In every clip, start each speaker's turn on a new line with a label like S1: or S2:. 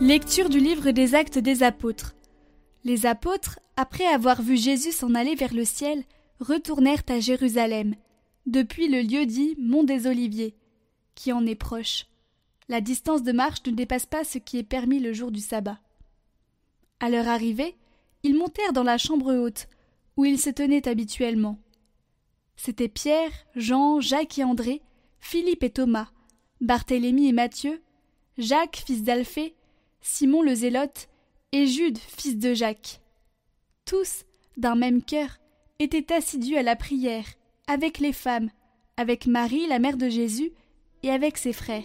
S1: Lecture du livre des actes des apôtres. Les apôtres, après avoir vu Jésus s'en aller vers le ciel, retournèrent à Jérusalem, depuis le lieu dit Mont des Oliviers, qui en est proche. La distance de marche ne dépasse pas ce qui est permis le jour du sabbat. À leur arrivée, ils montèrent dans la chambre haute, où ils se tenaient habituellement. C'étaient Pierre, Jean, Jacques et André, Philippe et Thomas, Barthélemy et Matthieu, Jacques, fils d'Alphée, Simon le Zélote, et Jude, fils de Jacques. Tous, d'un même cœur, étaient assidus à la prière, avec les femmes, avec Marie, la mère de Jésus, et avec ses frères.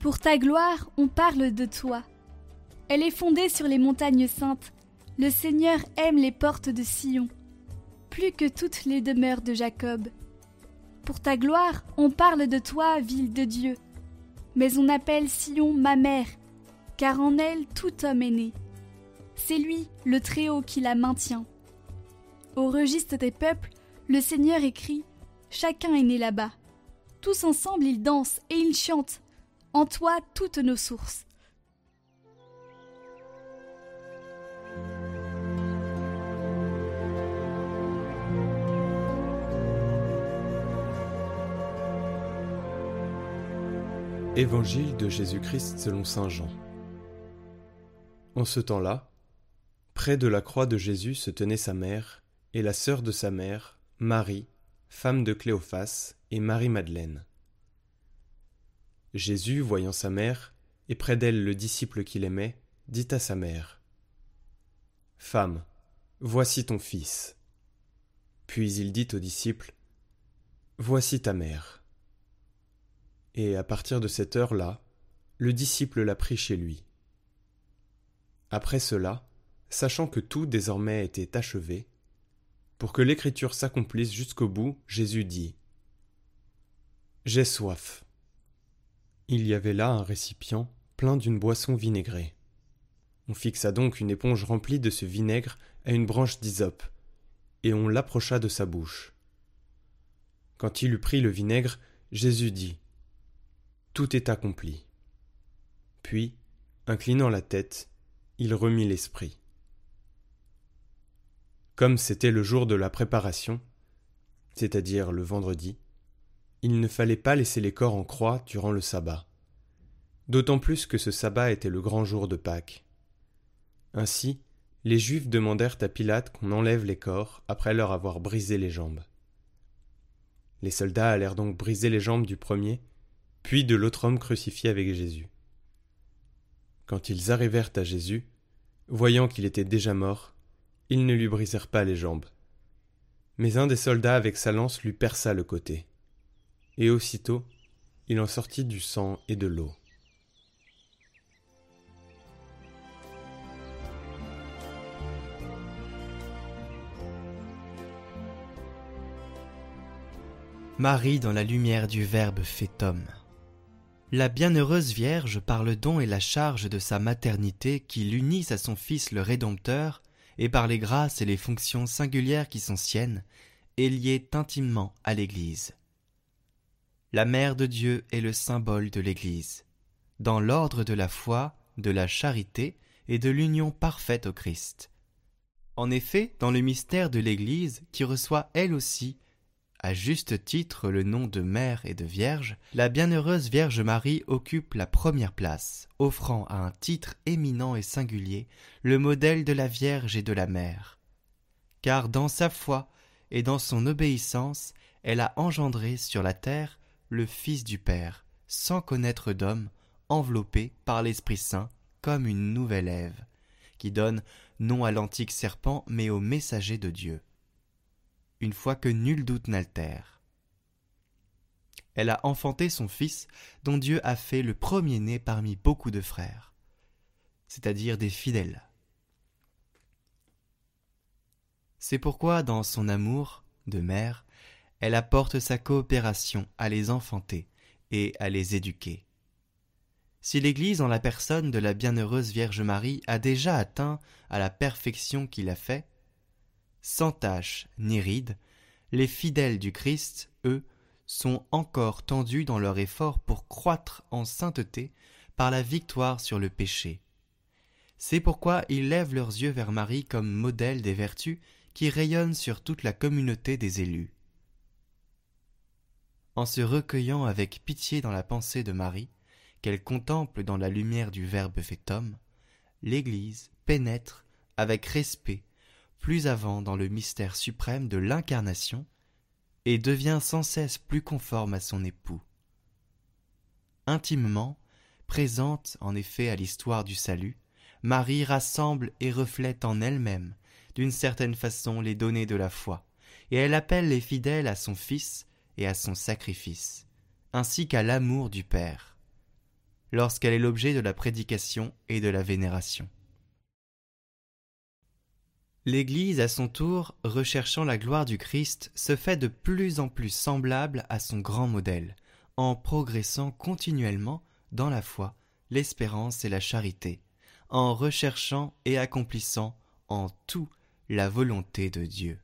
S1: Pour ta gloire, on parle de toi. Elle est fondée sur les montagnes saintes. Le Seigneur aime les portes de Sion, plus que toutes les demeures de Jacob. Pour ta gloire, on parle de toi, ville de Dieu. Mais on appelle Sion ma mère, car en elle tout homme est né. C'est lui, le Très-Haut, qui la maintient. Au registre des peuples, le Seigneur écrit Chacun est né là-bas. Tous ensemble ils dansent et ils chantent. En toi toutes nos sources.
S2: Évangile de Jésus-Christ selon Saint Jean. En ce temps-là, près de la croix de Jésus se tenait sa mère et la sœur de sa mère, Marie, femme de Cléophas, et Marie-Madeleine. Jésus, voyant sa mère, et près d'elle le disciple qu'il aimait, dit à sa mère Femme, voici ton fils. Puis il dit au disciple Voici ta mère. Et à partir de cette heure-là, le disciple l'a pris chez lui. Après cela, sachant que tout désormais était achevé, pour que l'écriture s'accomplisse jusqu'au bout, Jésus dit J'ai soif. Il y avait là un récipient plein d'une boisson vinaigrée. On fixa donc une éponge remplie de ce vinaigre à une branche d'hysope, et on l'approcha de sa bouche. Quand il eut pris le vinaigre, Jésus dit tout est accompli. Puis, inclinant la tête, il remit l'esprit. Comme c'était le jour de la préparation, c'est-à-dire le vendredi, il ne fallait pas laisser les corps en croix durant le sabbat, d'autant plus que ce sabbat était le grand jour de Pâques. Ainsi, les Juifs demandèrent à Pilate qu'on enlève les corps après leur avoir brisé les jambes. Les soldats allèrent donc briser les jambes du premier puis de l'autre homme crucifié avec Jésus. Quand ils arrivèrent à Jésus, voyant qu'il était déjà mort, ils ne lui brisèrent pas les jambes. Mais un des soldats avec sa lance lui perça le côté. Et aussitôt, il en sortit du sang et de l'eau.
S3: Marie dans la lumière du Verbe fait homme. La bienheureuse Vierge, par le don et la charge de sa maternité qui l'unissent à son Fils le Rédempteur, et par les grâces et les fonctions singulières qui sont siennes, est liée intimement à l'Église. La Mère de Dieu est le symbole de l'Église, dans l'ordre de la foi, de la charité et de l'union parfaite au Christ. En effet, dans le mystère de l'Église, qui reçoit elle aussi à juste titre le nom de mère et de vierge, la bienheureuse Vierge Marie occupe la première place, offrant à un titre éminent et singulier le modèle de la Vierge et de la Mère. Car dans sa foi et dans son obéissance, elle a engendré sur la terre le Fils du Père, sans connaître d'homme, enveloppé par l'Esprit Saint comme une nouvelle Ève, qui donne non à l'antique serpent mais au messager de Dieu une fois que nul doute n'altère. Elle a enfanté son fils, dont Dieu a fait le premier-né parmi beaucoup de frères, c'est-à-dire des fidèles. C'est pourquoi, dans son amour de mère, elle apporte sa coopération à les enfanter et à les éduquer. Si l'Église, en la personne de la bienheureuse Vierge Marie, a déjà atteint à la perfection qu'il a fait, sans tache ni ride, Les fidèles du Christ, eux, sont encore tendus dans leur effort pour croître en sainteté par la victoire sur le péché. C'est pourquoi ils lèvent leurs yeux vers Marie comme modèle des vertus qui rayonnent sur toute la communauté des élus. En se recueillant avec pitié dans la pensée de Marie, qu'elle contemple dans la lumière du Verbe fait homme, l'Église pénètre avec respect plus avant dans le mystère suprême de l'incarnation et devient sans cesse plus conforme à son époux. Intimement, présente en effet à l'histoire du salut, Marie rassemble et reflète en elle-même, d'une certaine façon, les données de la foi, et elle appelle les fidèles à son Fils et à son sacrifice, ainsi qu'à l'amour du Père, lorsqu'elle est l'objet de la prédication et de la vénération. L'Église, à son tour, recherchant la gloire du Christ, se fait de plus en plus semblable à son grand modèle, en progressant continuellement dans la foi, l'espérance et la charité, en recherchant et accomplissant en tout la volonté de Dieu.